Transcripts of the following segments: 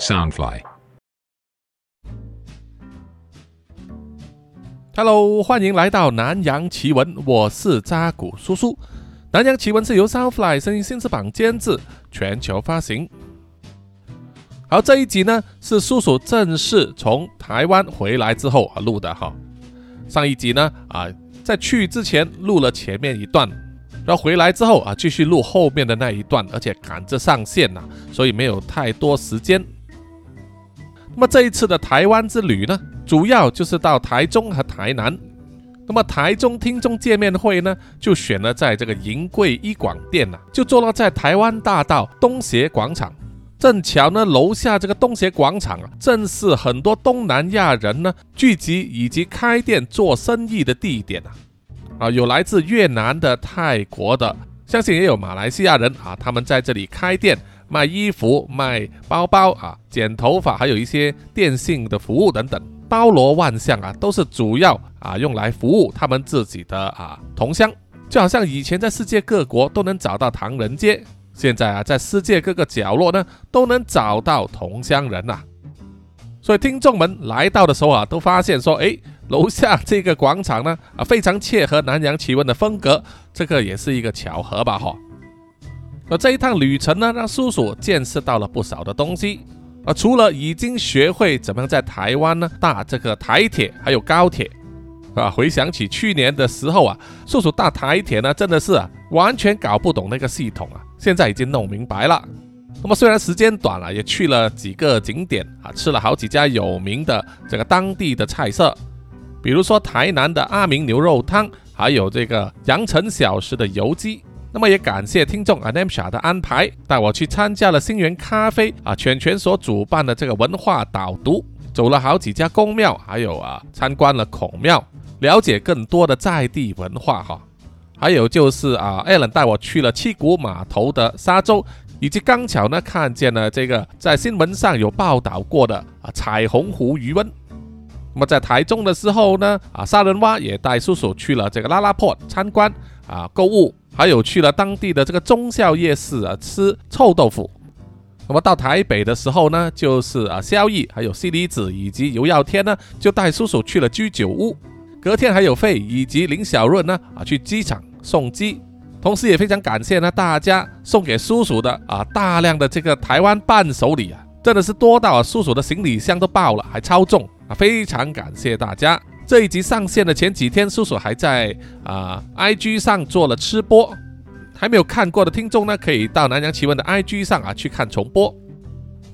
Soundfly。Hello，欢迎来到南洋奇闻，我是扎古叔叔。南洋奇闻是由 Soundfly 声音新翅膀监制，全球发行。好，这一集呢是叔叔正式从台湾回来之后啊录的哈。上一集呢啊在去之前录了前面一段，然后回来之后啊继续录后面的那一段，而且赶着上线呐、所以没有太多时间。那么这一次的台湾之旅呢，主要就是到台中和台南。那么台中听众见面会呢，就选了在这个银贵一广店呐、就坐落在台湾大道东协广场。正巧呢，楼下这个东协广场啊，正是很多东南亚人呢聚集以及开店做生意的地点啊。啊，有来自越南的、泰国的，相信也有马来西亚人啊，他们在这里开店。卖衣服、卖包包啊、剪头发，还有一些电信的服务等等，包罗万象啊，都是主要啊用来服务他们自己的啊同乡。就好像以前在世界各国都能找到唐人街，现在啊在世界各个角落呢都能找到同乡人呐、所以听众们来到的时候啊，都发现说，诶，楼下这个广场呢啊非常切合南洋奇闻的风格，这个也是一个巧合吧，哈。而这一趟旅程呢，让叔叔见识到了不少的东西。啊，除了已经学会怎么样在台湾呢搭这个台铁还有高铁，啊，回想起去年的时候啊，叔叔搭台铁呢，真的是完全搞不懂那个系统啊，现在已经弄明白了。那么虽然时间短了，也去了几个景点啊，吃了好几家有名的这个当地的菜色，比如说台南的阿明牛肉汤，还有这个阳城小食的油鸡。那么也感谢听众 Anemsha 的安排，带我去参加了星源咖啡啊犬犬所主办的这个文化导读，走了好几家宫庙，还有啊参观了孔庙，了解更多的在地文化哈。还有就是啊，Allen 带我去了七股码头的沙洲，以及刚巧呢看见了这个在新闻上有报道过的啊彩虹湖渔翁。那么在台中的时候呢，啊沙人蛙也带叔叔去了这个拉拉破参观啊购物。还有去了当地的这个忠孝夜市啊，吃臭豆腐。那么到台北的时候呢，就是啊萧逸，还有西离子以及尤耀天呢，就带叔叔去了居酒屋。隔天还有费以及林小润呢啊去机场送机，同时也非常感谢呢大家送给叔叔的啊大量的这个台湾伴手礼啊，真的是多到啊叔叔的行李箱都爆了，还超重啊，非常感谢大家。这一集上线的前几天，叔叔还在啊、IG 上做了吃播，还没有看过的听众呢，可以到南洋奇闻的 IG 上啊去看重播。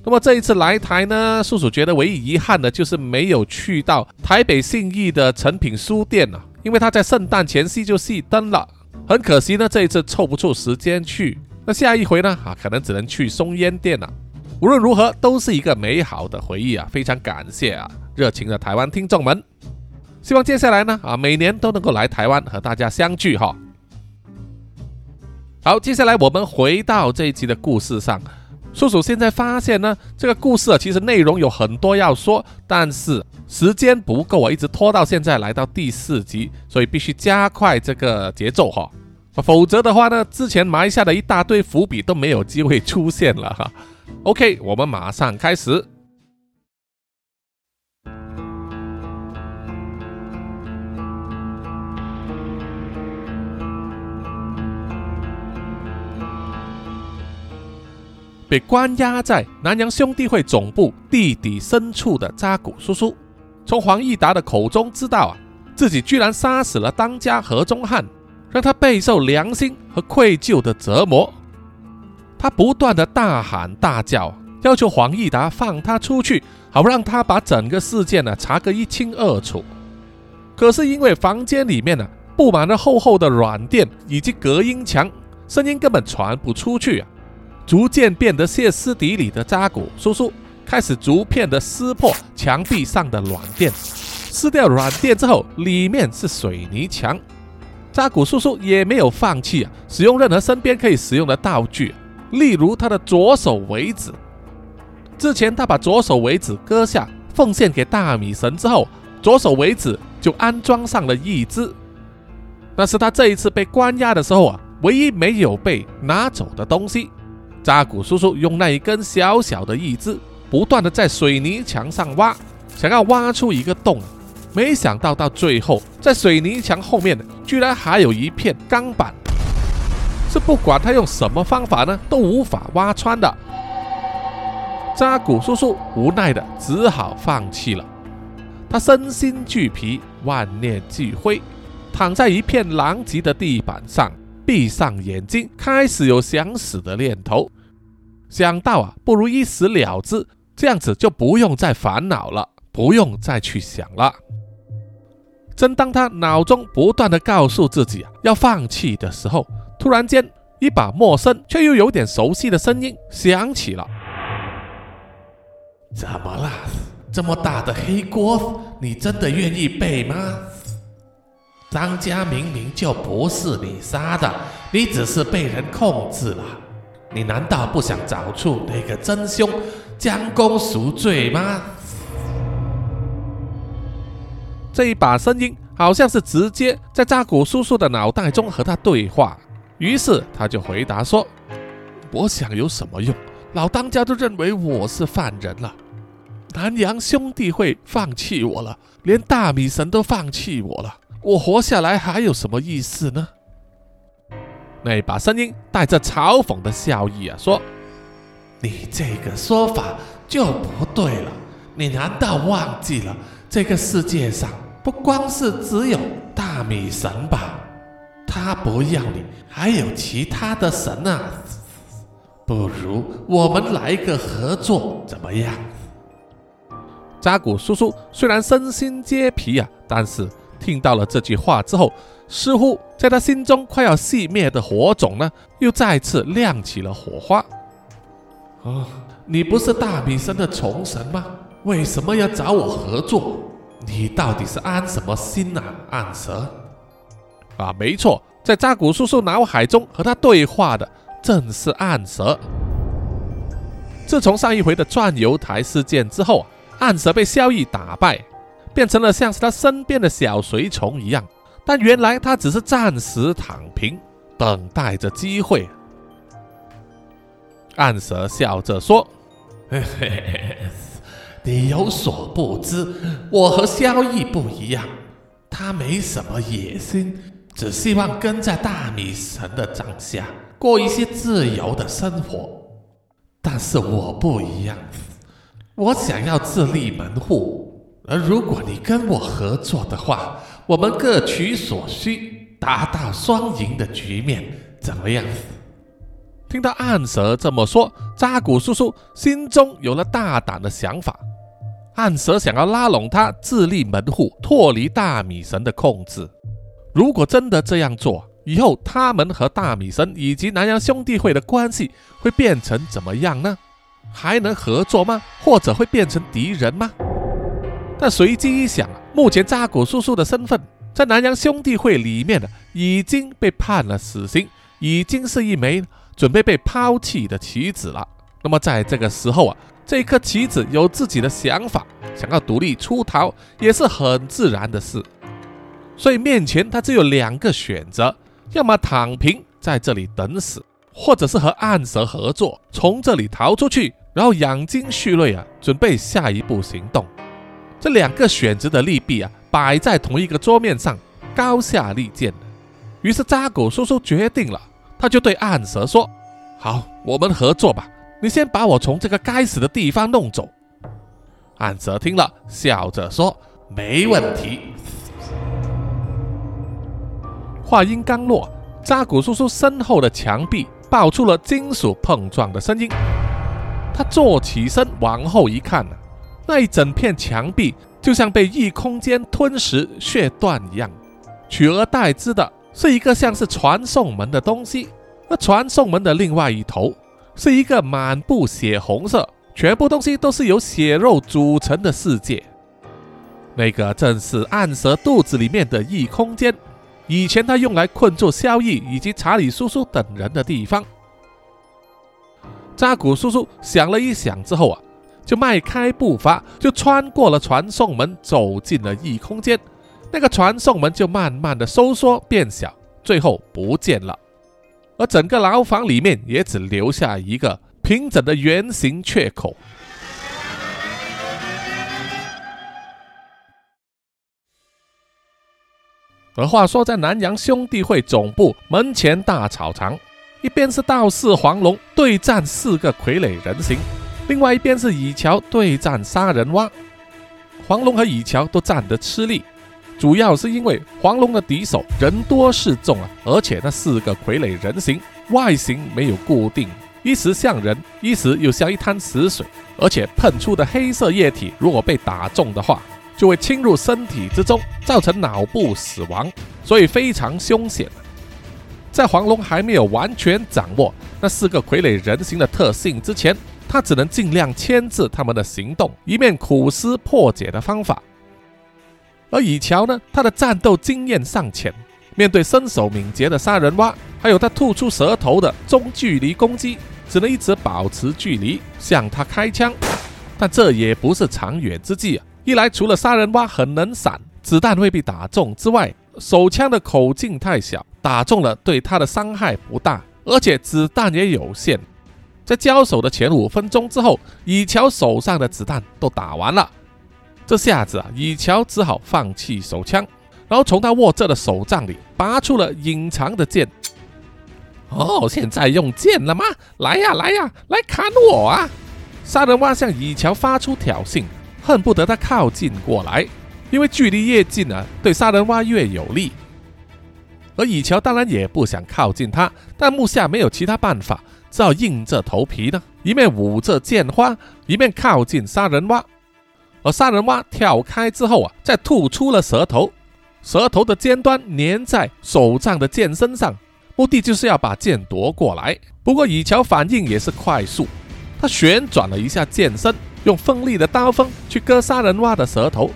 那么这一次来台呢，叔叔觉得唯一遗憾的就是没有去到台北信义的诚品书店啊，因为他在圣诞前夕就熄灯了，很可惜呢，这一次凑不出时间去。那下一回呢啊，可能只能去松烟店了。无论如何，都是一个美好的回忆啊！非常感谢啊，热情的台湾听众们。希望接下来呢，啊，每年都能够来台湾和大家相聚哈。好，接下来我们回到这一集的故事上。叔叔现在发现呢，这个故事啊，其实内容有很多要说，但是时间不够啊，一直拖到现在来到第四集，所以必须加快这个节奏哈。否则的话呢，之前埋下的一大堆伏笔都没有机会出现了哈。OK，我们马上开始。被关押在南洋兄弟会总部地底深处的扎古叔叔，从黄义达的口中知道啊，自己居然杀死了当家何忠汉，让他备受良心和愧疚的折磨。他不断的大喊大叫，要求黄义达放他出去，好让他把整个事件呢查个一清二楚。可是因为房间里面呢布满了厚厚的软垫以及隔音墙，声音根本传不出去啊。逐渐变得歇斯底里的扎古叔叔开始逐片的撕破墙壁上的软垫，撕掉软垫之后，里面是水泥墙。扎古叔叔也没有放弃啊，使用任何身边可以使用的道具，例如他的左手尾指。之前他把左手尾指割下，奉献给大米神之后，左手尾指就安装上了义肢。那是他这一次被关押的时候啊，唯一没有被拿走的东西。扎古叔叔用那一根小小的义肢，不断的在水泥墙上挖，想要挖出一个洞。没想到到最后，在水泥墙后面居然还有一片钢板，是不管他用什么方法呢，都无法挖穿的。扎古叔叔无奈的只好放弃了，他身心俱疲，万念俱灰，躺在一片狼藉的地板上，闭上眼睛，开始有想死的念头。想到啊，不如一死了之，这样子就不用再烦恼了，不用再去想了。正当他脑中不断的告诉自己啊要放弃的时候，突然间，一把陌生却又有点熟悉的声音响起了。怎么了？这么大的黑锅，你真的愿意背吗？张家明明就不是你杀的，你只是被人控制了。你难道不想找出那个真凶，将功赎罪吗？这一把声音好像是直接在扎古叔叔的脑袋中和他对话，于是他就回答说：“我想有什么用？老当家都认为我是犯人了，南洋兄弟会放弃我了，连大米神都放弃我了，我活下来还有什么意思呢？”那把声音带着嘲讽的笑意啊，说：“你这个说法就不对了，你难道忘记了这个世界上？”不光是只有大米神吧，他不要你，还有其他的神啊。不如我们来个合作，怎么样？扎古叔叔虽然身心皆疲啊，但是听到了这句话之后，似乎在他心中快要熄灭的火种呢，又再次亮起了火花。啊，你不是大比神的虫神吗？为什么要找我合作？你到底是安什么心啊，暗蛇？啊，没错，在扎古叔叔脑海中和他对话的正是暗蛇。自从上一回的转油台事件之后，暗蛇被萧逸打败，变成了像是他身边的小随从一样。但原来他只是暂时躺平，等待着机会。暗蛇笑着说：“嘿嘿嘿。”你有所不知，我和萧逸不一样，他没什么野心，只希望跟在大米神的掌下过一些自由的生活。但是我不一样，我想要自立门户，而如果你跟我合作的话，我们各取所需，达到双赢的局面，怎么样？听到暗蛇这么说，扎古叔叔心中有了大胆的想法。暗蛇想要拉拢他自立门户，脱离大米神的控制。如果真的这样做，以后他们和大米神以及南洋兄弟会的关系会变成怎么样呢？还能合作吗？或者会变成敌人吗？但随机一想啊，目前扎古叔叔的身份在南洋兄弟会里面呢，已经被判了死刑，已经是一枚准备被抛弃的棋子了。那么在这个时候啊。这颗棋子有自己的想法，想要独立出逃也是很自然的事。所以面前他只有两个选择：要么躺平在这里等死，或者是和暗蛇合作，从这里逃出去，然后养精蓄锐啊，准备下一步行动。这两个选择的利弊啊，摆在同一个桌面上，高下立见。于是扎古叔叔决定了，他就对暗蛇说：“好，我们合作吧。”你先把我从这个该死的地方弄走。暗蛇听了，笑着说：“没问题。”话音刚落，扎古叔叔身后的墙壁爆出了金属碰撞的声音。他坐起身，往后一看，那一整片墙壁就像被异空间吞食、血断一样。取而代之的是一个像是传送门的东西，而传送门的另外一头。是一个满布血红色，全部东西都是由血肉组成的世界。那个正是暗蛇肚子里面的异空间，以前他用来困住萧逸以及查理叔叔等人的地方。扎古叔叔想了一想之后啊，就迈开步伐就穿过了传送门走进了异空间。那个传送门就慢慢的收缩变小最后不见了。而整个牢房里面也只留下一个平整的圆形缺口。而话说在南阳兄弟会总部门前大草场一边是道士黄龙对战四个傀儡人形。另外一边是蚁桥对战杀人蛙。黄龙和蚁桥都战得吃力，主要是因为黄龙的敌手人多势众啊，而且那四个傀儡人形外形没有固定，一时像人，一时又像一滩死水，而且喷出的黑色液体，如果被打中的话，就会侵入身体之中，造成脑部死亡，所以非常凶险。在黄龙还没有完全掌握那四个傀儡人形的特性之前，他只能尽量牵制他们的行动，一面苦思破解的方法。而以乔呢，他的战斗经验尚浅，面对身手敏捷的杀人蛙，还有他吐出舌头的中距离攻击，只能一直保持距离向他开枪。但这也不是长远之计啊！一来，除了杀人蛙很能闪，子弹未必打中之外，手枪的口径太小，打中了对他的伤害不大，而且子弹也有限。在交手的前五分钟之后，以乔手上的子弹都打完了，这下子啊，以乔只好放弃手枪，然后从他握着的手杖里拔出了隐藏的剑。哦，现在用剑了吗？来呀，来呀，来砍我啊！杀人蛙向以乔发出挑衅。恨不得他靠近过来，因为距离越近啊，对杀人蛙越有利。而以乔当然也不想靠近他，但木下没有其他办法，只好硬着头皮呢，一面舞着剑花，一面靠近杀人蛙。而杀人蛙跳开之后啊，再吐出了舌头，舌头的尖端粘在手杖的剑身上，目的就是要把剑夺过来。不过以乔反应也是快速，他旋转了一下剑身。用锋利的刀锋去割杀人蛙的舌头，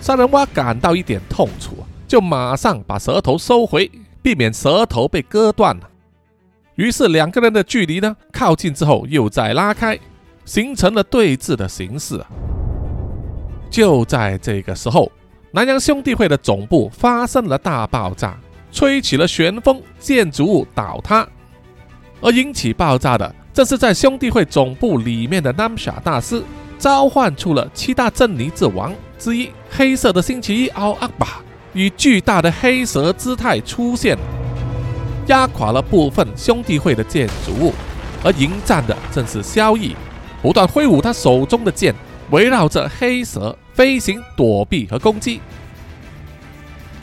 杀人蛙感到一点痛楚就马上把舌头收回，避免舌头被割断了。于是两个人的距离呢靠近之后又再拉开，形成了对峙的形式。就在这个时候，南洋兄弟会的总部发生了大爆炸，吹起了旋风，建筑物倒塌，而引起爆炸的。正是在兄弟会总部里面的南沙大师召唤出了七大镇尼之王之一黑色的星期一奥阿巴，以巨大的黑蛇姿态出现，压垮了部分兄弟会的建筑物。而迎战的正是萧逸，不断挥舞他手中的剑，围绕着黑蛇飞行、躲避和攻击。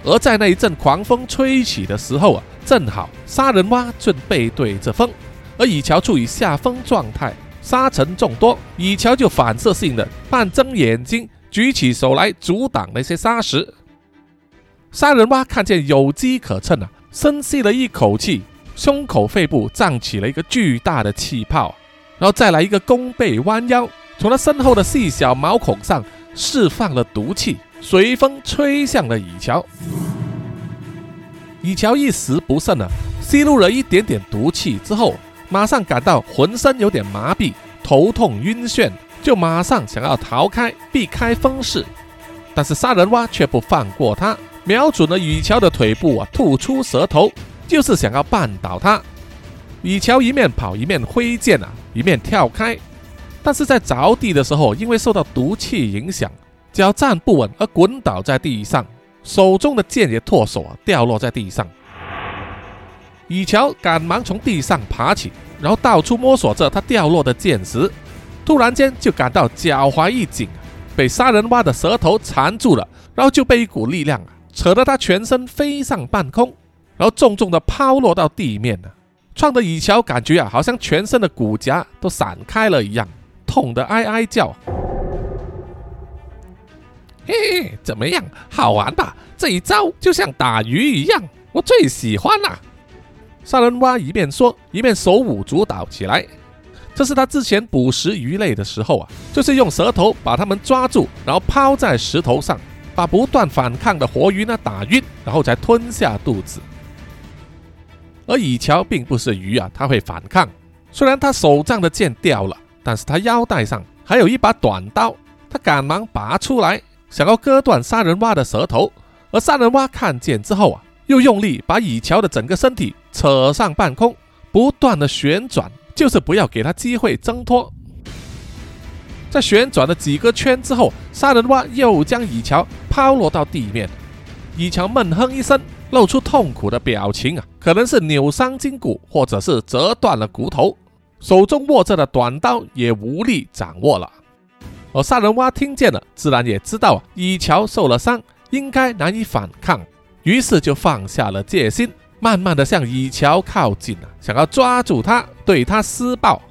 而在那一阵狂风吹起的时候啊，正好杀人蛙正背对着风。而蚁乔处于下风状态，沙尘众多，蚁乔就反射性的半睁眼睛，举起手来阻挡那些沙石。杀人蛙看见有机可乘啊，深吸了一口气，胸口肺部胀起了一个巨大的气泡，然后再来一个弓背弯腰，从他身后的细小毛孔上释放了毒气，随风吹向了蚁乔。蚁乔一时不慎啊，吸入了一点点毒气之后。马上感到浑身有点麻痹、头痛、晕眩，就马上想要逃开、避开风势。但是杀人蛙却不放过他，瞄准了雨乔的腿部啊，吐出舌头，就是想要绊倒他。雨乔一面跑一面挥剑啊，一面跳开。但是在着地的时候，因为受到毒气影响，脚站不稳而滚倒在地上，手中的剑也脱手啊，掉落在地上。雨乔赶忙从地上爬起，然后到处摸索着他掉落的剑石。突然间就感到脚踝一紧，被杀人蛙的舌头缠住了，然后就被一股力量啊扯得他全身飞上半空，然后重重的抛落到地面了，撞得雨乔感觉啊好像全身的骨甲都散开了一样，痛得哀哀叫。嘿嘿，怎么样？好玩吧？这一招就像打鱼一样，我最喜欢了。杀人蛙一边说，一边手舞足蹈起来。这是他之前捕食鱼类的时候啊，就是用舌头把它们抓住，然后抛在石头上，把不断反抗的活鱼呢打晕，然后才吞下肚子。而蚁乔并不是鱼啊，他会反抗。虽然他手上的剑掉了，但是他腰带上还有一把短刀，他赶忙拔出来，想要割断杀人蛙的舌头。而杀人蛙看见之后啊。又用力把蚁乔的整个身体扯上半空，不断的旋转，就是不要给他机会挣脱。在旋转了几个圈之后，杀人蛙又将蚁乔抛落到地面，以乔闷哼一声，露出痛苦的表情啊，可能是扭伤筋骨，或者是折断了骨头，手中握着的短刀也无力掌握了。而杀人蛙听见了，自然也知道啊，以乔受了伤，应该难以反抗，于是就放下了戒心，慢慢的向以乔靠近了，想要抓住他，对他施暴。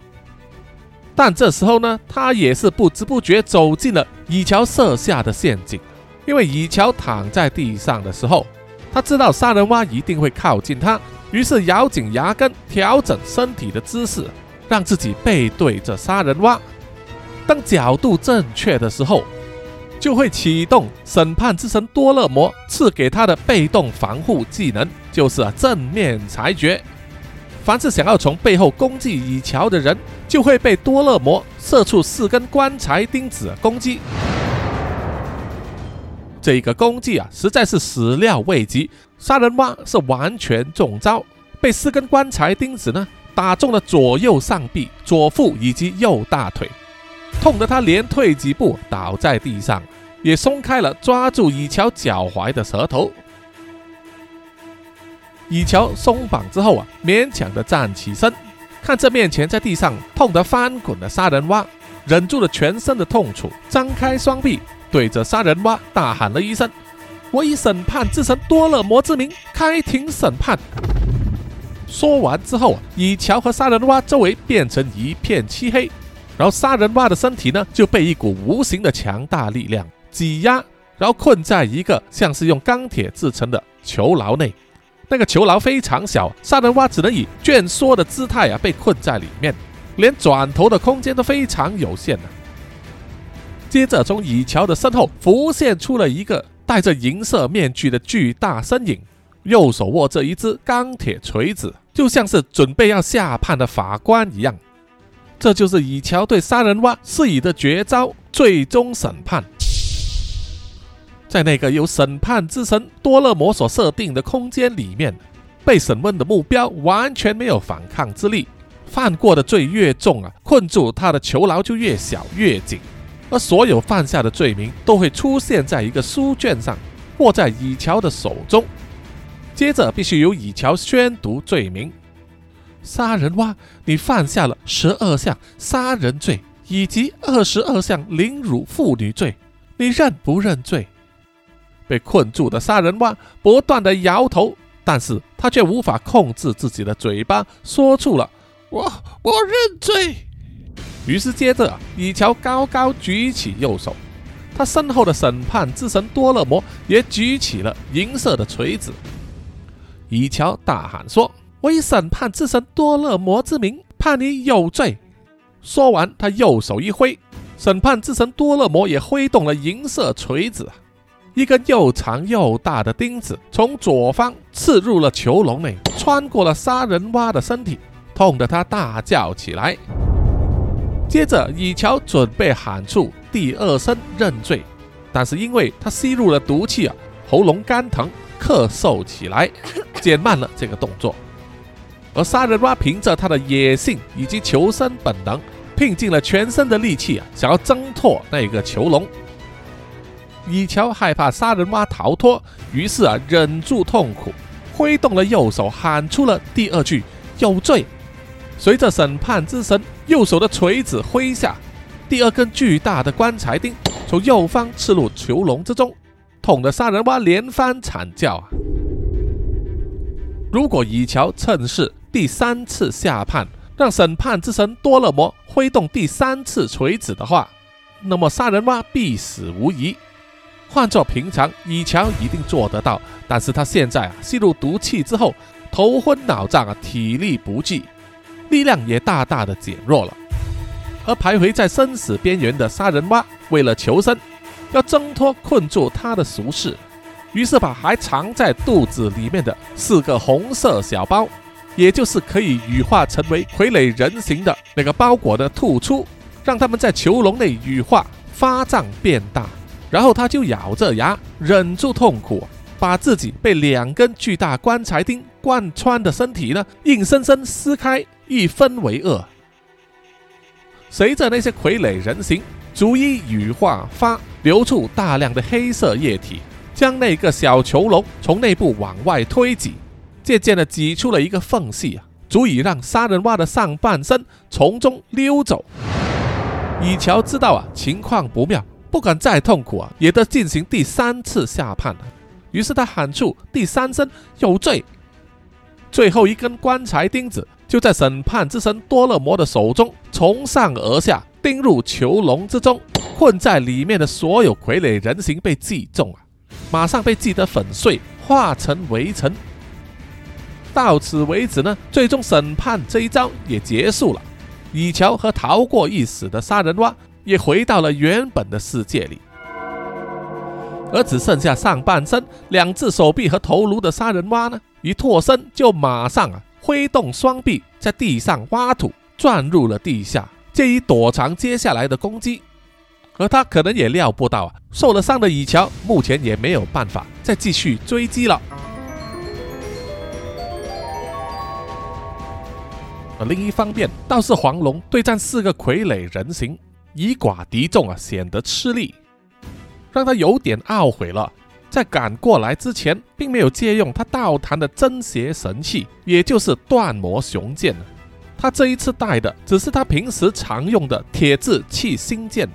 但这时候呢，他也是不知不觉走进了以乔设下的陷阱。因为以乔躺在地上的时候，他知道杀人蛙一定会靠近他，于是咬紧牙根，调整身体的姿势，让自己背对着杀人蛙。当角度正确的时候，就会启动审判之神多勒摩赐给他的被动防护技能，就是正面裁决。凡是想要从背后攻击以乔的人，就会被多勒摩射出四根棺材钉子攻击。这个攻击啊，实在是始料未及。杀人蛙是完全中招，被四根棺材钉子呢打中了左右上臂、左腹以及右大腿，痛得他连退几步倒在地上，也松开了抓住以乔脚踝的舌头。以乔松绑之后啊，勉强的站起身，看着面前在地上痛得翻滚的杀人蛙，忍住了全身的痛楚，张开双臂，对着杀人蛙大喊了一声：“我以审判之神多勒摩之名开庭审判！”说完之后啊，以乔和杀人蛙周围变成一片漆黑，然后杀人蛙的身体呢就被一股无形的强大力量挤压，然后困在一个像是用钢铁制成的囚牢内。那个囚牢非常小，杀人蛙只能以蜷缩的姿态啊被困在里面，连转头的空间都非常有限呢。接着，从以乔的身后浮现出了一个戴着银色面具的巨大身影，右手握着一只钢铁锤子，就像是准备要下判的法官一样。这就是以乔对杀人蛙施以的绝招——最终审判。在那个由审判之神多勒摩所设定的空间里面，被审问的目标完全没有反抗之力，犯过的罪越重啊，困住他的囚牢就越小越紧，而所有犯下的罪名都会出现在一个书卷上，握在以乔的手中，接着必须由以乔宣读罪名：杀人蛙，你犯下了十二项杀人罪以及二十二项凌辱妇女罪，你认不认罪？被困住的杀人蛙不断的摇头，但是他却无法控制自己的嘴巴，说出了“我我认罪”。于是接着，以乔高高举起右手，他身后的审判之神多勒摩也举起了银色的锤子。以乔大喊说：“我以审判之神多勒摩之名，判你有罪。”说完，他右手一挥，审判之神多勒摩也挥动了银色锤子。一根又长又大的钉子从左方刺入了囚笼内，穿过了杀人蛙的身体，痛得他大叫起来。接着，以乔准备喊出第二声认罪，但是因为他吸入了毒气啊，喉咙干疼，咳嗽起来，减慢了这个动作。而杀人蛙凭着他的野性以及求生本能，拼尽了全身的力气啊，想要挣脱那个囚笼。以乔害怕杀人蛙逃脱，于是啊，忍住痛苦，挥动了右手，喊出了第二句“有罪”。随着审判之神右手的锤子挥下，第二根巨大的棺材钉从右方刺入囚笼之中，捅得杀人蛙连番惨叫啊！如果以乔趁势第三次下判，让审判之神多勒摩挥动第三次锤子的话，那么杀人蛙必死无疑。换做平常，以乔一定做得到。但是他现在啊，吸入毒气之后，头昏脑胀啊，体力不济，力量也大大的减弱了。而徘徊在生死边缘的杀人蛙，为了求生，要挣脱困住他的俗世，于是把还藏在肚子里面的四个红色小包，也就是可以羽化成为傀儡人形的那个包裹的吐出，让他们在囚笼内羽化发胀变大。然后他就咬着牙，忍住痛苦，把自己被两根巨大棺材钉贯穿的身体呢，硬生生撕开，一分为二。随着那些傀儡人形逐一羽化发，流出大量的黑色液体，将那个小囚笼从内部往外推挤，渐渐的挤出了一个缝隙啊，足以让杀人蛙的上半身从中溜走。以乔知道啊情况不妙，不敢再痛苦啊，也得进行第三次下判了。于是他喊出第三声有罪。最后一根棺材钉子就在审判之神多勒摩的手中从上而下钉入囚笼之中，困在里面的所有傀儡人形被击中啊，马上被击得粉碎，化成围城。到此为止呢，最终审判这一招也结束了。以乔和逃过一死的杀人蛙也回到了原本的世界里，而只剩下上半身、两只手臂和头颅的杀人蛙呢？一脱身就马上啊挥动双臂在地上挖土，钻入了地下，借以躲藏接下来的攻击。而他可能也料不到啊，受了伤的以乔目前也没有办法再继续追击了。而另一方面，倒是黄龙对战四个傀儡人形，以寡敌众啊，显得吃力，让他有点懊悔了。在赶过来之前，并没有借用他道坛的真邪神器，也就是断魔雄剑他这一次带的只是他平时常用的铁质气星剑，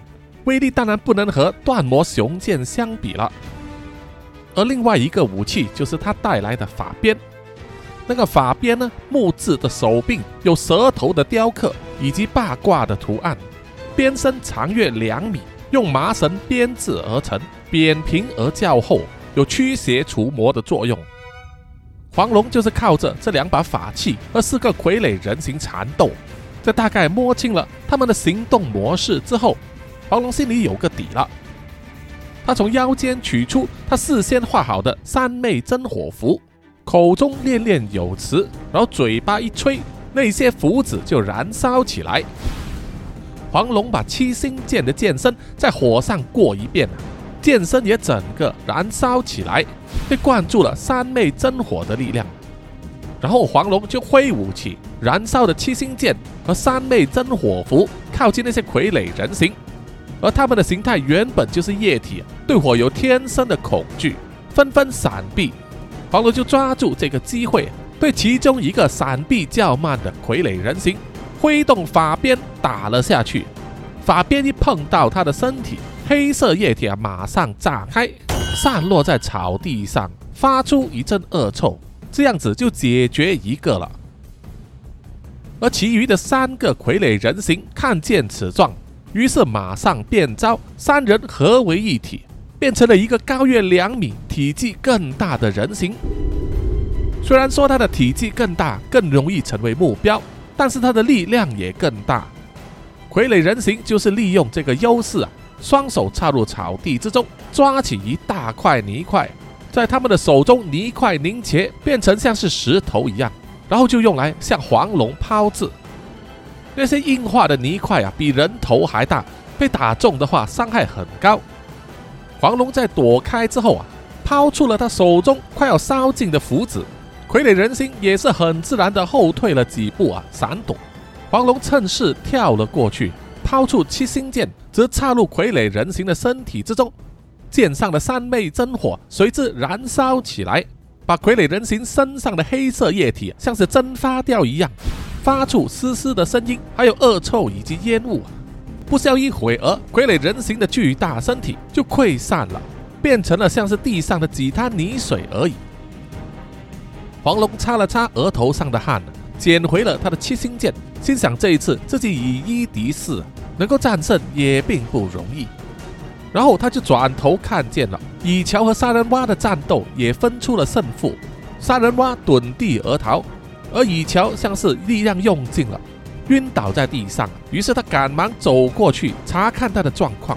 威力当然不能和断魔雄剑相比了。而另外一个武器就是他带来的法鞭，那个法鞭呢，木质的手柄有蛇头的雕刻以及八卦的图案，鞭身长约两米，用麻绳编制而成。扁平而较厚，有驱邪除魔的作用。黄龙就是靠着这两把法器和四个傀儡人形缠斗，在大概摸清了他们的行动模式之后，黄龙心里有个底了。他从腰间取出他事先画好的三昧真火符，口中念念有词，然后嘴巴一吹，那些符纸就燃烧起来。黄龙把七星剑的剑身在火上过一遍。剑身也整个燃烧起来，被灌注了三昧真火的力量。然后黄龙就挥舞起燃烧的七星剑和三昧真火符，靠近那些傀儡人形。而他们的形态原本就是液体，对火有天生的恐惧，纷纷闪避。黄龙就抓住这个机会，对其中一个闪避较慢的傀儡人形，挥动法鞭打了下去。法鞭一碰到他的身体。黑色液体啊，马上炸开，散落在草地上，发出一阵恶臭。这样子就解决一个了。而其余的三个傀儡人形看见此状，于是马上变招，三人合为一体，变成了一个高约两米、体积更大的人形。虽然说他的体积更大，更容易成为目标，但是他的力量也更大。傀儡人形就是利用这个优势啊。双手插入草地之中，抓起一大块泥块，在他们的手中，泥块凝结，变成像是石头一样，然后就用来向黄龙抛掷。那些硬化的泥块啊，比人头还大，被打中的话，伤害很高。黄龙在躲开之后啊，抛出了他手中快要烧尽的符纸，傀儡人形也是很自然的后退了几步啊，闪躲。黄龙趁势跳了过去。抛出七星剑，则插入傀儡人形的身体之中，剑上的三昧真火随之燃烧起来，把傀儡人形身上的黑色液体像是蒸发掉一样，发出嘶嘶的声音，还有恶臭以及烟雾。不消一会儿，傀儡人形的巨大身体就溃散了，变成了像是地上的几滩泥水而已。黄龙擦了擦额头上的汗，捡回了他的七星剑，心想这一次自己以一敌四。能够战胜也并不容易，然后他就转头看见了以乔和杀人蛙的战斗也分出了胜负，杀人蛙遁地而逃，而以乔像是力量用尽了，晕倒在地上。于是他赶忙走过去查看他的状况，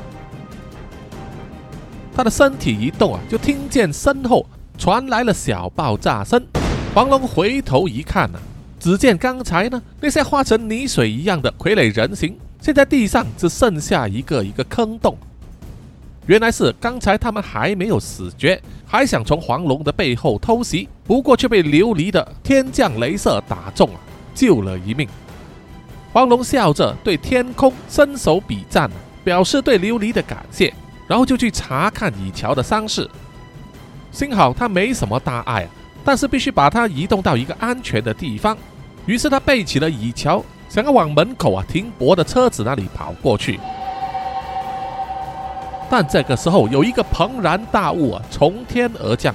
他的身体一动啊，就听见身后传来了小爆炸声。黄龙回头一看呢，只见刚才呢那些化成泥水一样的傀儡人形。现在地上只剩下一个一个坑洞，原来是刚才他们还没有死绝，还想从黄龙的背后偷袭，不过却被琉璃的天降镭射打中了，救了一命。黄龙笑着对天空伸手比赞，表示对琉璃的感谢，然后就去查看以乔的伤势。幸好他没什么大碍啊，但是必须把它移动到一个安全的地方。于是他背起了椅桥，想要往门口啊停泊的车子那里跑过去。但这个时候，有一个庞然大物啊从天而降。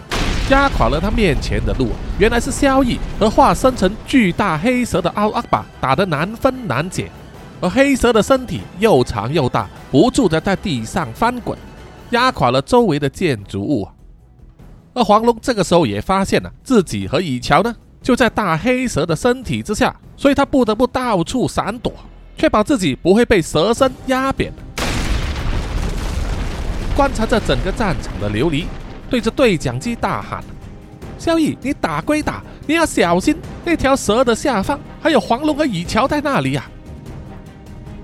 压垮了他面前的路，原来是萧逸和化身成巨大黑蛇的奥阿巴打得难分难解，而黑蛇的身体又长又大，不住的在地上翻滚，压垮了周围的建筑物。而黄龙这个时候也发现了自己和蚁桥呢就在大黑蛇的身体之下，所以他不得不到处闪躲，确保自己不会被蛇身压扁。观察着整个战场的琉璃。对着对讲机大喊：“萧逸，你打归打，你要小心那条蛇的下方还有黄龙和蚁桥在那里呀！”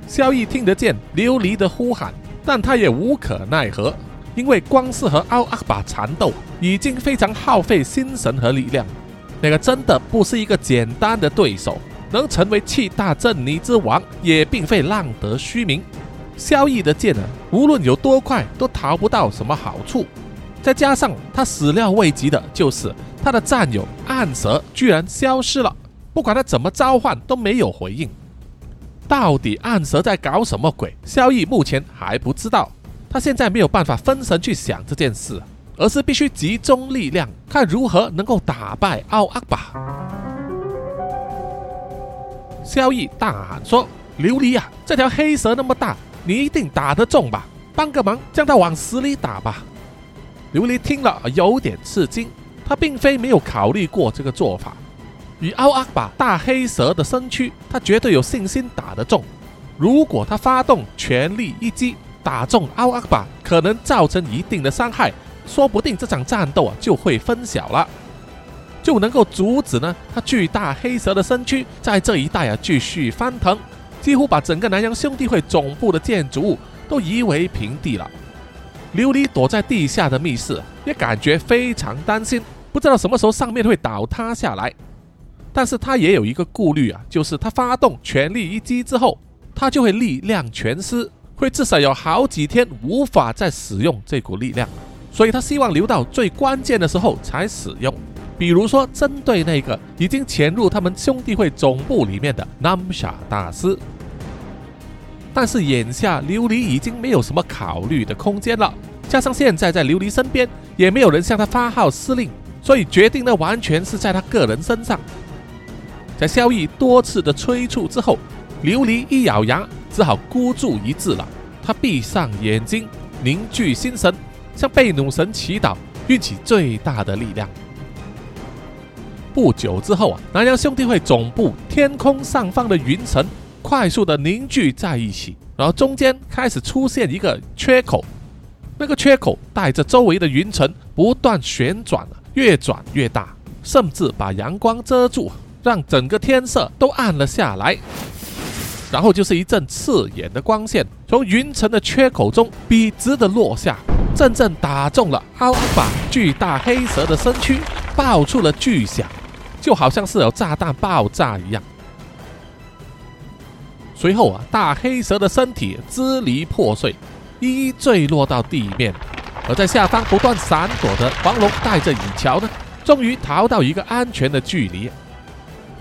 萧逸听得见琉璃的呼喊，但他也无可奈何，因为光是和奥阿巴缠斗已经非常耗费心神和力量。那个真的不是一个简单的对手，能成为气大镇尼之王也并非浪得虚名。萧逸的剑啊，无论有多快，都讨不到什么好处。再加上他始料未及的就是他的战友暗蛇居然消失了，不管他怎么召唤都没有回应。到底暗蛇在搞什么鬼？萧逸目前还不知道。他现在没有办法分神去想这件事，而是必须集中力量，看如何能够打败奥阿巴。萧逸大喊说：“琉璃啊，这条黑蛇那么大，你一定打得中吧？帮个忙，将它往死里打吧。”琉璃听了有点吃惊，他并非没有考虑过这个做法。与奥阿巴大黑蛇的身躯，他绝对有信心打得中。如果他发动全力一击打中奥阿巴，可能造成一定的伤害，说不定这场战斗啊就会分晓了，就能够阻止呢他巨大黑蛇的身躯在这一带啊继续翻腾，几乎把整个南洋兄弟会总部的建筑物都夷为平地了。琉璃躲在地下的密室，也感觉非常担心，不知道什么时候上面会倒塌下来。但是他也有一个顾虑啊，就是他发动全力一击之后，他就会力量全失，会至少有好几天无法再使用这股力量。所以他希望留到最关键的时候才使用，比如说针对那个已经潜入他们兄弟会总部里面的 Namsa 大师。但是眼下琉璃已经没有什么考虑的空间了，加上现在在琉璃身边也没有人向他发号施令，所以决定呢完全是在他个人身上。在萧逸多次的催促之后，琉璃一咬牙，只好孤注一掷了。他闭上眼睛，凝聚心神，向贝努神祈祷，运起最大的力量。不久之后啊，南洋兄弟会总部天空上方的云层。快速的凝聚在一起，然后中间开始出现一个缺口，那个缺口带着周围的云层不断旋转，越转越大，甚至把阳光遮住，让整个天色都暗了下来。然后就是一阵刺眼的光线从云层的缺口中笔直的落下，阵阵打中了阿尔法巨大黑蛇的身躯，爆出了巨响，就好像是有炸弹爆炸一样。随后啊，大黑蛇的身体支离破碎，一一坠落到地面。而在下方不断闪躲的黄龙带着蚁桥呢，终于逃到一个安全的距离。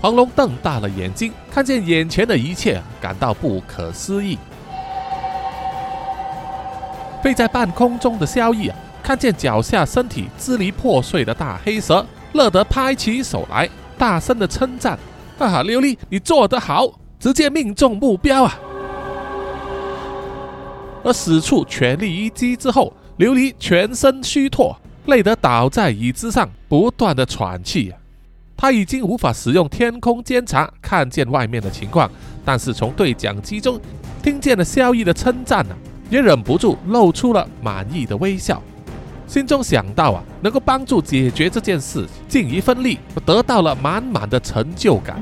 黄龙瞪大了眼睛，看见眼前的一切，感到不可思议。飞在半空中的萧逸啊，看见脚下身体支离破碎的大黑蛇，乐得拍起手来，大声的称赞：“哈哈，琉璃，你做得好！”直接命中目标啊！而使出全力一击之后，琉璃全身虚脱，累得倒在椅子上，不断的喘气。他已经无法使用天空监察看见外面的情况，但是从对讲机中听见了萧逸的称赞呢，也忍不住露出了满意的微笑，心中想到啊，能够帮助解决这件事，尽一份力，得到了满满的成就感。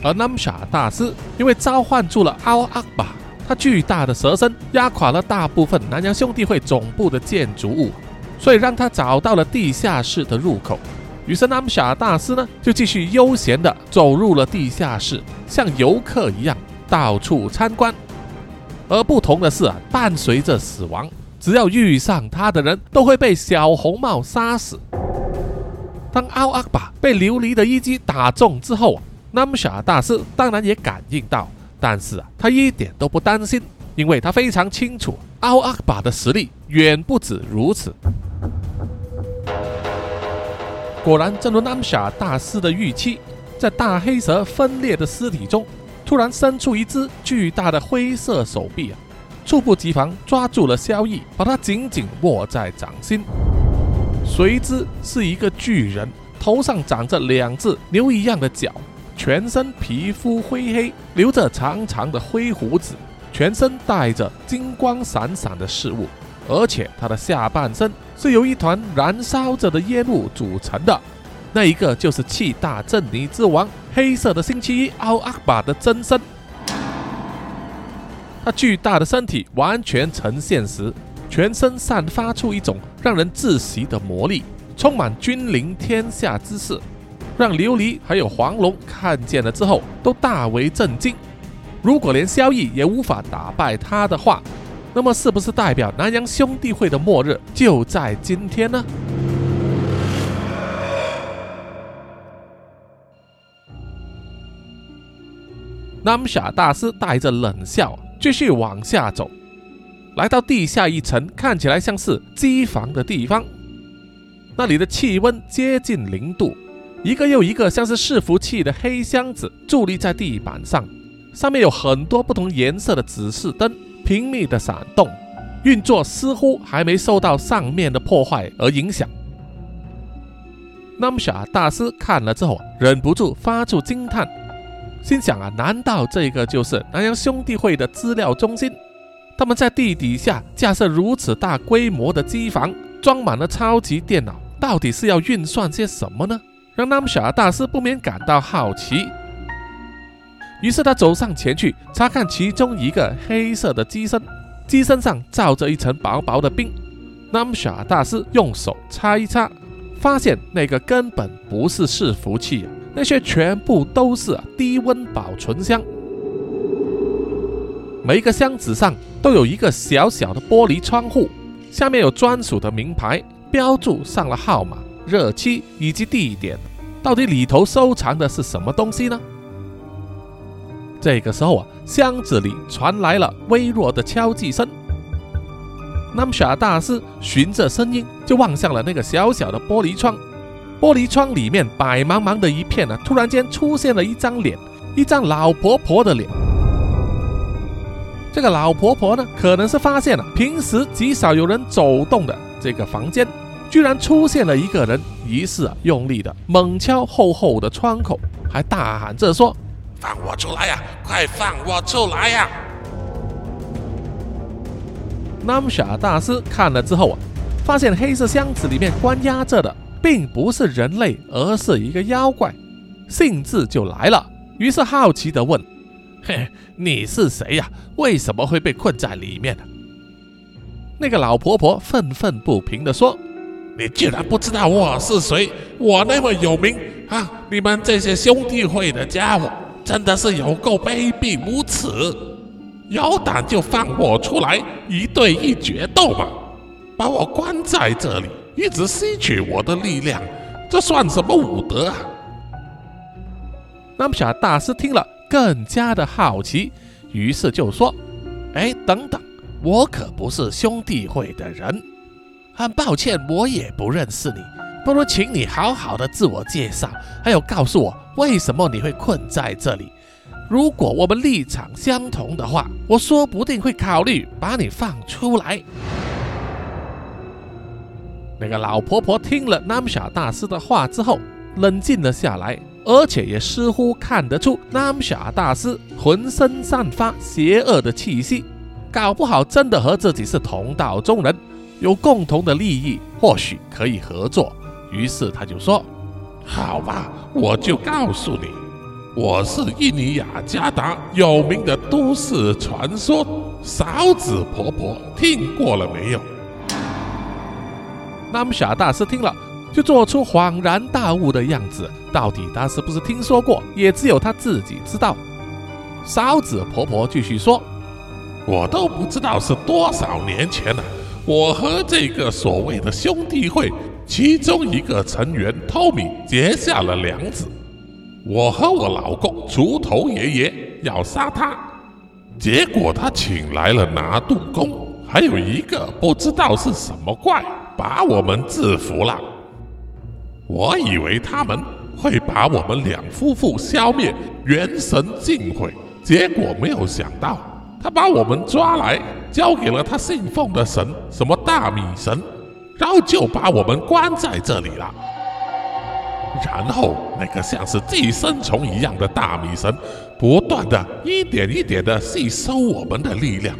而 nasa 大师因为召唤出了奥阿巴，他巨大的蛇身压垮了大部分南洋兄弟会总部的建筑物，所以让他找到了地下室的入口。于是南沙大师呢，就继续悠闲地走入了地下室，像游客一样到处参观。而不同的是啊，伴随着死亡，只要遇上他的人都会被小红帽杀死。当奥阿巴被琉璃的一击打中之后，纳姆夏大师当然也感应到，但是啊，他一点都不担心，因为他非常清楚奥阿巴的实力远不止如此。果然，正如纳姆夏大师的预期，在大黑蛇分裂的尸体中。突然伸出一只巨大的灰色手臂啊，猝不及防抓住了萧逸，把他紧紧握在掌心。随之是一个巨人，头上长着两只牛一样的角，全身皮肤灰黑，留着长长的灰胡子，全身带着金光闪闪的事物，而且他的下半身是由一团燃烧着的烟雾组成的。那一个就是气大镇尼之王黑色的星期一奥阿巴的真身，他巨大的身体完全呈现时，全身散发出一种让人窒息的魔力，充满君临天下之势，让琉璃还有黄龙看见了之后都大为震惊。如果连萧逸也无法打败他的话，那么是不是代表南洋兄弟会的末日就在今天呢？南傻大师带着冷笑，继续往下走，来到地下一层，看起来像是机房的地方。那里的气温接近零度，一个又一个像是伺服器的黑箱子伫立在地板上，上面有很多不同颜色的指示灯拼命的闪动，运作似乎还没受到上面的破坏而影响。南夏大师看了之后，忍不住发出惊叹。心想啊，难道这个就是南洋兄弟会的资料中心？他们在地底下架设如此大规模的机房，装满了超级电脑，到底是要运算些什么呢？让南小大师不免感到好奇。于是他走上前去查看其中一个黑色的机身，机身上罩着一层薄薄的冰。南小大师用手擦一擦，发现那个根本不是伺服器。那些全部都是低温保存箱，每一个箱子上都有一个小小的玻璃窗户，下面有专属的名牌，标注上了号码、日期以及地点。到底里头收藏的是什么东西呢？这个时候啊，箱子里传来了微弱的敲击声。那么小大师循着声音就望向了那个小小的玻璃窗。玻璃窗里面白茫茫的一片呢，突然间出现了一张脸，一张老婆婆的脸。这个老婆婆呢，可能是发现了平时极少有人走动的这个房间，居然出现了一个人，于是啊，用力的猛敲厚厚的窗口，还大喊着说：“放我出来呀！快放我出来呀！”南傻大师看了之后啊，发现黑色箱子里面关押着的。并不是人类，而是一个妖怪，兴致就来了，于是好奇的问：“ 嘿，你是谁呀？为什么会被困在里面呢？”那个老婆婆愤愤不平地说：“你居然不知道我是谁？我那么有名啊！你们这些兄弟会的家伙，真的是有够卑鄙无耻！有胆就放我出来，一对一决斗嘛！把我关在这里。”一直吸取我的力量，这算什么武德啊？那么小大师听了更加的好奇，于是就说：“哎，等等，我可不是兄弟会的人，很抱歉，我也不认识你。不如请你好好的自我介绍，还有告诉我为什么你会困在这里。如果我们立场相同的话，我说不定会考虑把你放出来。”那个老婆婆听了南夏大师的话之后，冷静了下来，而且也似乎看得出南夏大师浑身散发邪恶的气息，搞不好真的和自己是同道中人，有共同的利益，或许可以合作。于是他就说：“好吧，我就告诉你，我是印尼雅加达有名的都市传说勺子婆婆，听过了没有？”那么小大师听了，就做出恍然大悟的样子。到底他是不是听说过？也只有他自己知道。勺子婆婆继续说：“我都不知道是多少年前了。我和这个所谓的兄弟会其中一个成员托米结下了梁子。我和我老公锄头爷爷要杀他，结果他请来了拿渡公，还有一个不知道是什么怪，把我们制服了。我以为他们会把我们两夫妇消灭，元神尽毁，结果没有想到。他把我们抓来，交给了他信奉的神，什么大米神，然后就把我们关在这里了。然后那个像是寄生虫一样的大米神，不断的一点一点的吸收我们的力量，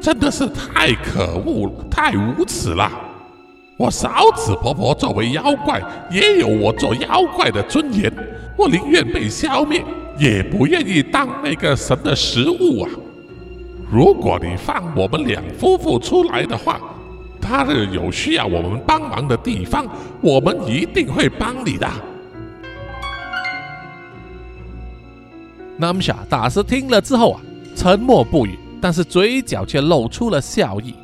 真的是太可恶、太无耻了。我嫂子婆婆作为妖怪，也有我做妖怪的尊严，我宁愿被消灭，也不愿意当那个神的食物啊。如果你放我们两夫妇出来的话，他日有需要我们帮忙的地方，我们一定会帮你的。南夏大师听了之后啊，沉默不语，但是嘴角却露出了笑意。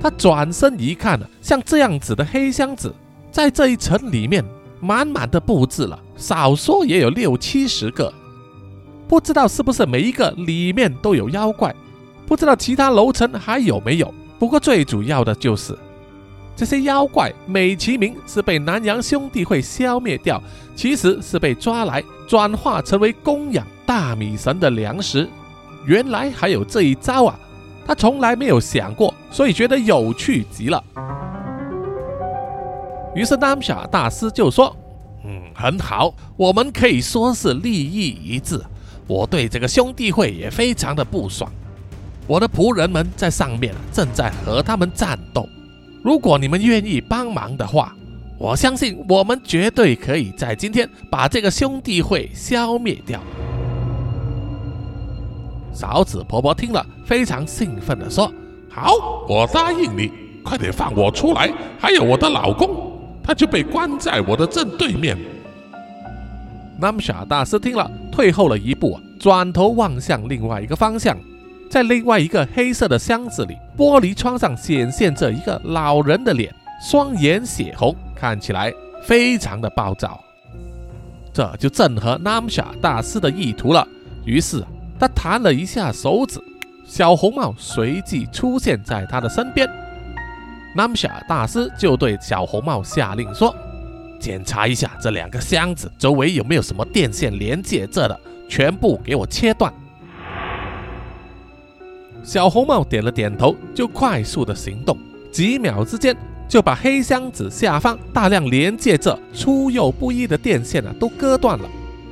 他转身一看呢，像这样子的黑箱子，在这一层里面满满的布置了，少说也有六七十个，不知道是不是每一个里面都有妖怪。不知道其他楼层还有没有，不过最主要的就是这些妖怪美其名是被南洋兄弟会消灭掉，其实是被抓来转化成为供养大米神的粮食。原来还有这一招啊！他从来没有想过，所以觉得有趣极了。于是南夏大师就说：“嗯，很好，我们可以说是利益一致。我对这个兄弟会也非常的不爽。”我的仆人们在上面正在和他们战斗。如果你们愿意帮忙的话，我相信我们绝对可以在今天把这个兄弟会消灭掉。嫂子婆婆听了，非常兴奋地说：“好，我答应你，快点放我出来！还有我的老公，他就被关在我的正对面。”南沙大师听了，退后了一步，转头望向另外一个方向。在另外一个黑色的箱子里，玻璃窗上显现着一个老人的脸，双眼血红，看起来非常的暴躁。这就正合 Namsha 大师的意图了。于是他弹了一下手指，小红帽随即出现在他的身边。Namsha 大师就对小红帽下令说：“检查一下这两个箱子周围有没有什么电线连接着的，全部给我切断。”小红帽点了点头，就快速的行动，几秒之间就把黑箱子下方大量连接着粗幼不一的电线啊都割断了。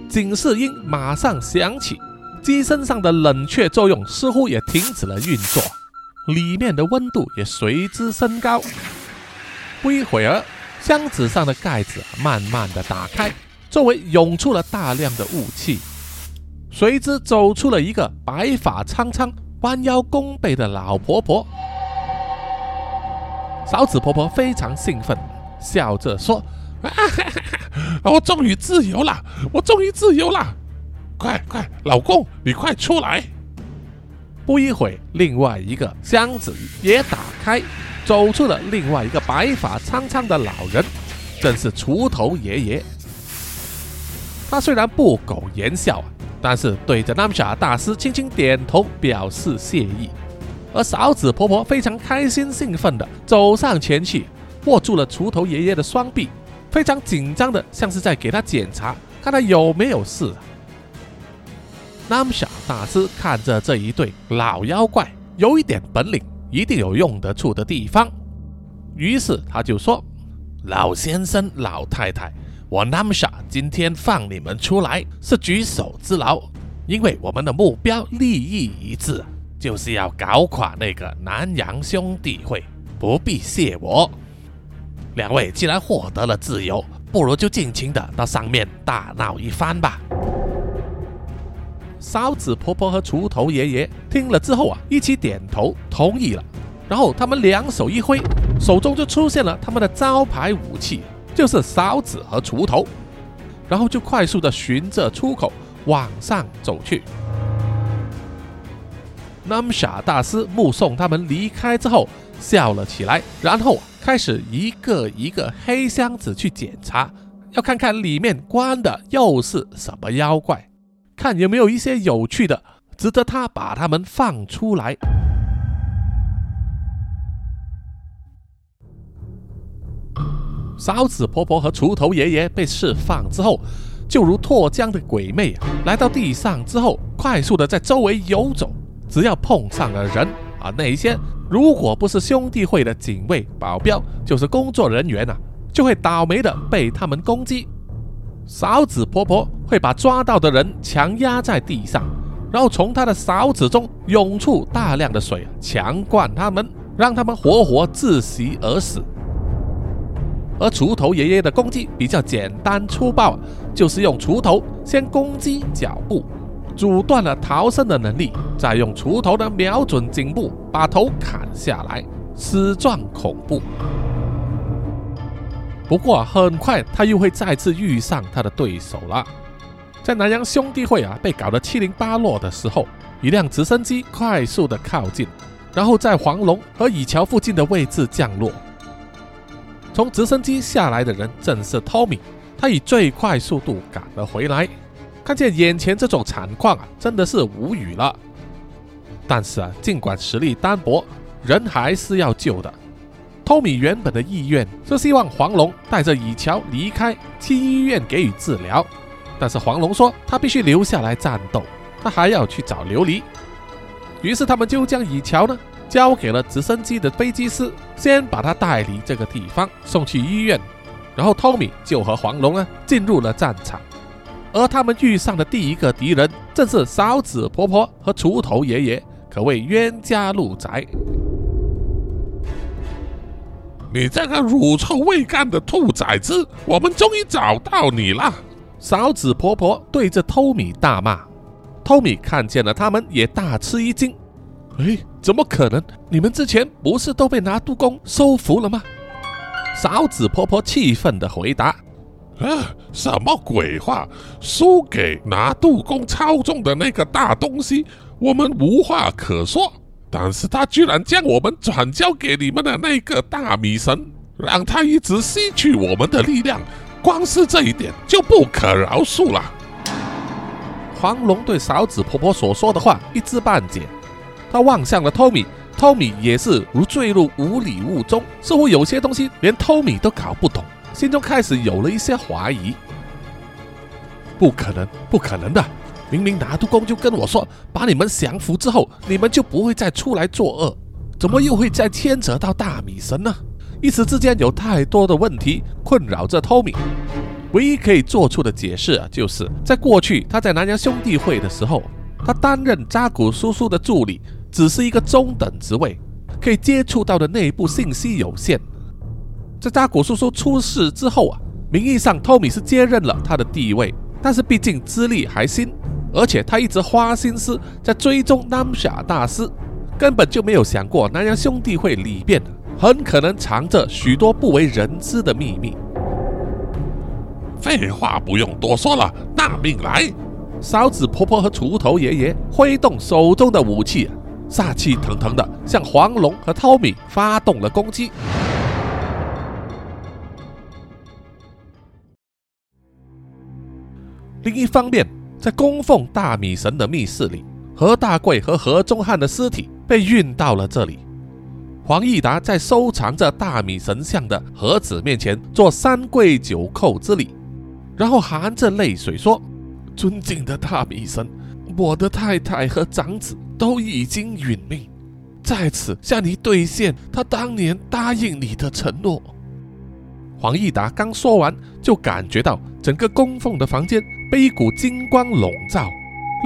警示音马上响起，机身上的冷却作用似乎也停止了运作，里面的温度也随之升高。不一会儿，箱子上的盖子慢慢的打开，周围涌出了大量的雾气，随之走出了一个白发苍苍。弯腰弓背的老婆婆，嫂子婆婆非常兴奋，笑着说：“啊哈哈我终于自由了，我终于自由了！快快，老公，你快出来！”不一会，另外一个箱子也打开，走出了另外一个白发苍苍的老人，正是锄头爷爷。他虽然不苟言笑。但是对着南夏大师轻轻点头，表示谢意，而嫂子婆婆非常开心兴奋地走上前去，握住了锄头爷爷的双臂，非常紧张的，像是在给他检查，看他有没有事。南夏大师看着这一对老妖怪，有一点本领，一定有用得处的地方，于是他就说：“老先生，老太太。”我 Namsha 今天放你们出来是举手之劳，因为我们的目标利益一致，就是要搞垮那个南洋兄弟会。不必谢我，两位既然获得了自由，不如就尽情的到上面大闹一番吧。嫂子婆婆和锄头爷爷听了之后啊，一起点头同意了，然后他们两手一挥，手中就出现了他们的招牌武器。就是勺子和锄头，然后就快速的循着出口往上走去。南傻大师目送他们离开之后，笑了起来，然后开始一个一个黑箱子去检查，要看看里面关的又是什么妖怪，看有没有一些有趣的，值得他把他们放出来。勺子婆婆和锄头爷爷被释放之后，就如脱缰的鬼魅，来到地上之后，快速的在周围游走。只要碰上了人啊，那些如果不是兄弟会的警卫、保镖，就是工作人员啊，就会倒霉的被他们攻击。勺子婆婆会把抓到的人强压在地上，然后从她的勺子中涌出大量的水，强灌他们，让他们活活窒息而死。而锄头爷爷的攻击比较简单粗暴，就是用锄头先攻击脚部，阻断了逃生的能力，再用锄头的瞄准颈部把头砍下来，死状恐怖。不过很快他又会再次遇上他的对手了。在南洋兄弟会啊被搞得七零八落的时候，一辆直升机快速的靠近，然后在黄龙和乙桥附近的位置降落。从直升机下来的人正是 Tommy，他以最快速度赶了回来，看见眼前这种惨况啊，真的是无语了。但是啊，尽管实力单薄，人还是要救的。Tommy 原本的意愿是希望黄龙带着以乔离开，去医院给予治疗，但是黄龙说他必须留下来战斗，他还要去找琉璃。于是他们就将以乔呢。交给了直升机的飞机师，先把他带离这个地方，送去医院。然后托米就和黄龙呢进入了战场，而他们遇上的第一个敌人正是勺子婆婆和锄头爷爷，可谓冤家路窄。你这个乳臭未干的兔崽子，我们终于找到你了！勺子婆婆对着托米大骂，托米看见了他们，也大吃一惊。哎，怎么可能？你们之前不是都被拿督公收服了吗？勺子婆婆气愤地回答：“啊，什么鬼话！输给拿督公操纵的那个大东西，我们无话可说。但是他居然将我们转交给你们的那个大米神，让他一直吸取我们的力量，光是这一点就不可饶恕了。”黄龙对勺子婆婆所说的话一知半解。他望向了托米，托米也是如坠入无里雾中，似乎有些东西连托米都搞不懂，心中开始有了一些怀疑。不可能，不可能的！明明拿督公就跟我说，把你们降服之后，你们就不会再出来作恶，怎么又会再牵扯到大米神呢？一时之间有太多的问题困扰着托米，唯一可以做出的解释啊，就是在过去他在南洋兄弟会的时候，他担任扎古叔叔的助理。只是一个中等职位，可以接触到的内部信息有限。在扎古叔叔出事之后啊，名义上托米是接任了他的地位，但是毕竟资历还新，而且他一直花心思在追踪南夏大师，根本就没有想过南洋兄弟会里边很可能藏着许多不为人知的秘密。废话不用多说了，拿命来！勺子婆婆和锄头爷爷挥动手中的武器。煞气腾腾的向黄龙和涛米发动了攻击。另一方面，在供奉大米神的密室里，何大贵和何忠汉的尸体被运到了这里。黄义达在收藏着大米神像的盒子面前做三跪九叩之礼，然后含着泪水说：“尊敬的大米神，我的太太和长子。”都已经殒命，在此向你兑现他当年答应你的承诺。黄义达刚说完，就感觉到整个供奉的房间被一股金光笼罩，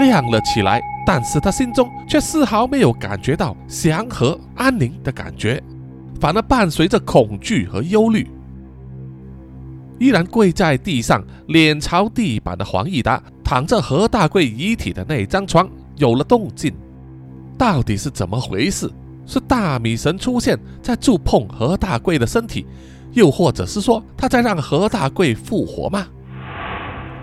亮了起来。但是他心中却丝毫没有感觉到祥和安宁的感觉，反而伴随着恐惧和忧虑。依然跪在地上，脸朝地板的黄义达，躺着何大贵遗体的那张床有了动静。到底是怎么回事？是大米神出现在触碰何大贵的身体，又或者是说他在让何大贵复活吗？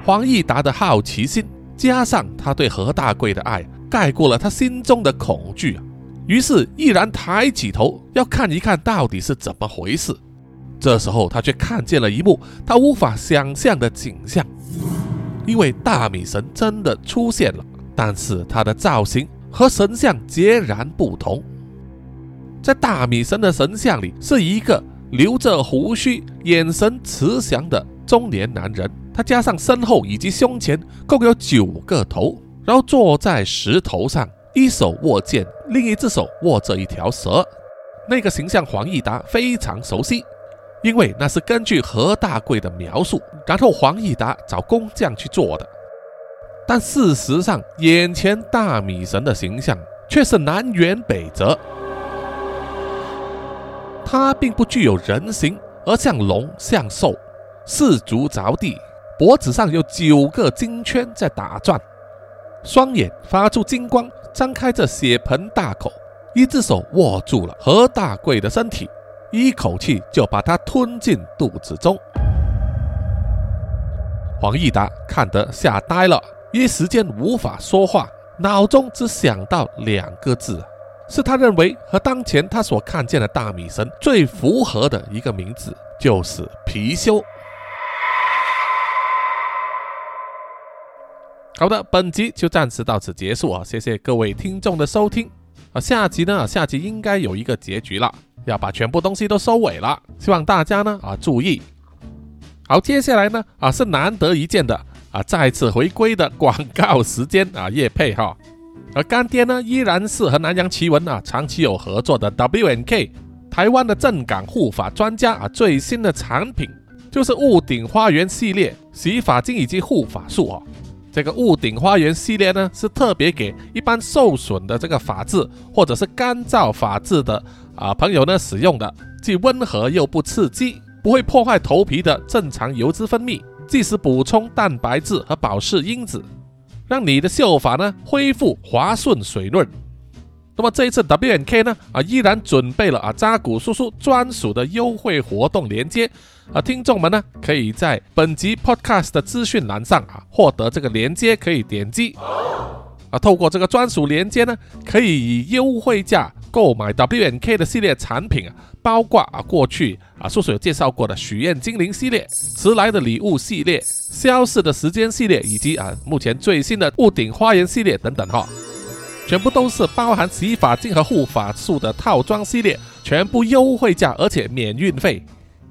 黄义达的好奇心加上他对何大贵的爱，盖过了他心中的恐惧。于是毅然抬起头要看一看到底是怎么回事。这时候他却看见了一幕他无法想象的景象，因为大米神真的出现了，但是他的造型和神像截然不同。在大米神的神像里是一个留着胡须、眼神慈祥的中年男人，他加上身后以及胸前共有九个头，然后坐在石头上，一手握剑，另一只手握着一条蛇。那个形象黄义达非常熟悉，因为那是根据何大贵的描述，然后黄义达找工匠去做的。但事实上，眼前大米神的形象却是南辕北辙。他并不具有人形，而像龙像兽，四足着地，脖子上有九个金圈在打转，双眼发出金光，张开着血盆大口，一只手握住了何大贵的身体，一口气就把他吞进肚子中。黄义达看得吓呆了，一时间无法说话，脑中只想到两个字。是他认为和当前他所看见的大米神最符合的一个名字，就是貔貅。好的，本集就暂时到此结束啊！谢谢各位听众的收听啊！下集呢，下集应该有一个结局了，要把全部东西都收尾了，希望大家呢啊注意。好，接下来呢啊是难得一见的啊再次回归的广告时间啊，叶配哈。而干爹呢，依然是和南洋奇闻啊长期有合作的 WNK 台湾的正港护发专家啊，最新的产品就是屋顶花园系列洗发精以及护发素哦。这个屋顶花园系列呢，是特别给一般受损的这个发质或者是干燥发质的啊朋友呢使用的，既温和又不刺激，不会破坏头皮的正常油脂分泌，即时补充蛋白质和保湿因子。让你的秀发呢恢复滑顺水润。那么这一次 W N K 呢啊依然准备了啊扎古叔叔专属的优惠活动链接啊，听众们呢可以在本集 Podcast 的资讯栏上啊获得这个链接，可以点击啊，透过这个专属链接呢，可以以优惠价购买 W N K 的系列产品啊，包括啊过去啊叔叔有介绍过的许愿精灵系列、迟来的礼物系列。消逝的时间系列，以及啊目前最新的屋顶花园系列等等哈，全部都是包含洗发精和护发素的套装系列，全部优惠价，而且免运费。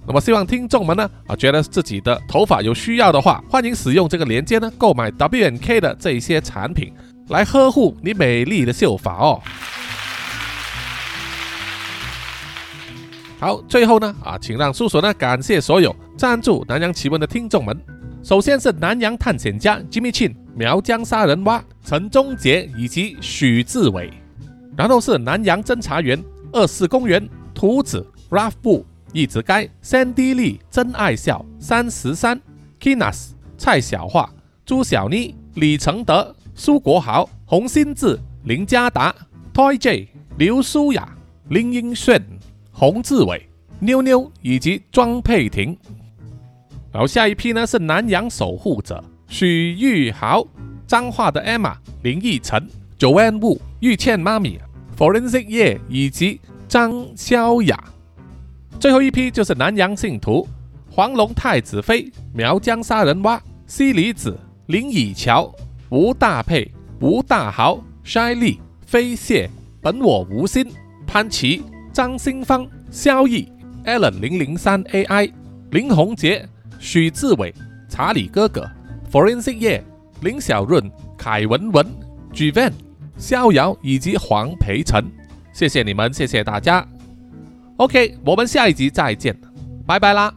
那么希望听众们呢啊觉得自己的头发有需要的话，欢迎使用这个链接呢购买 W N K 的这一些产品，来呵护你美丽的秀发哦。好，最后呢啊，请让叔叔呢感谢所有赞助南洋奇闻的听众们。首先是南洋探险家 Jimmy Chin、苗疆杀人蛙陈忠杰以及许志伟，然后是南洋侦查员二四公园图子 Ralph 布一直该 Sandy Lee 真爱笑三十三 Kinas 蔡小桦朱小妮李承德苏国豪洪新志林家达 Toy J 刘舒雅林英炫洪志伟妞妞以及庄佩婷。然后下一批呢是南洋守护者许玉豪、彰化的 Emma、林奕晨、Joanne Wu、玉倩妈咪、Forensic 叶以及张潇雅。最后一批就是南洋信徒黄龙太子妃、苗疆杀人蛙、西里子、林以乔、吴大佩、吴大豪、筛利、飞蟹、本我无心、潘琪、张新芳、萧逸、Allen 零零三 AI、林宏杰。许志伟、查理哥哥、Forensic 叶、林小润、凯文文、G Van、逍遥以及黄培成，谢谢你们，谢谢大家。OK，我们下一集再见，拜拜啦。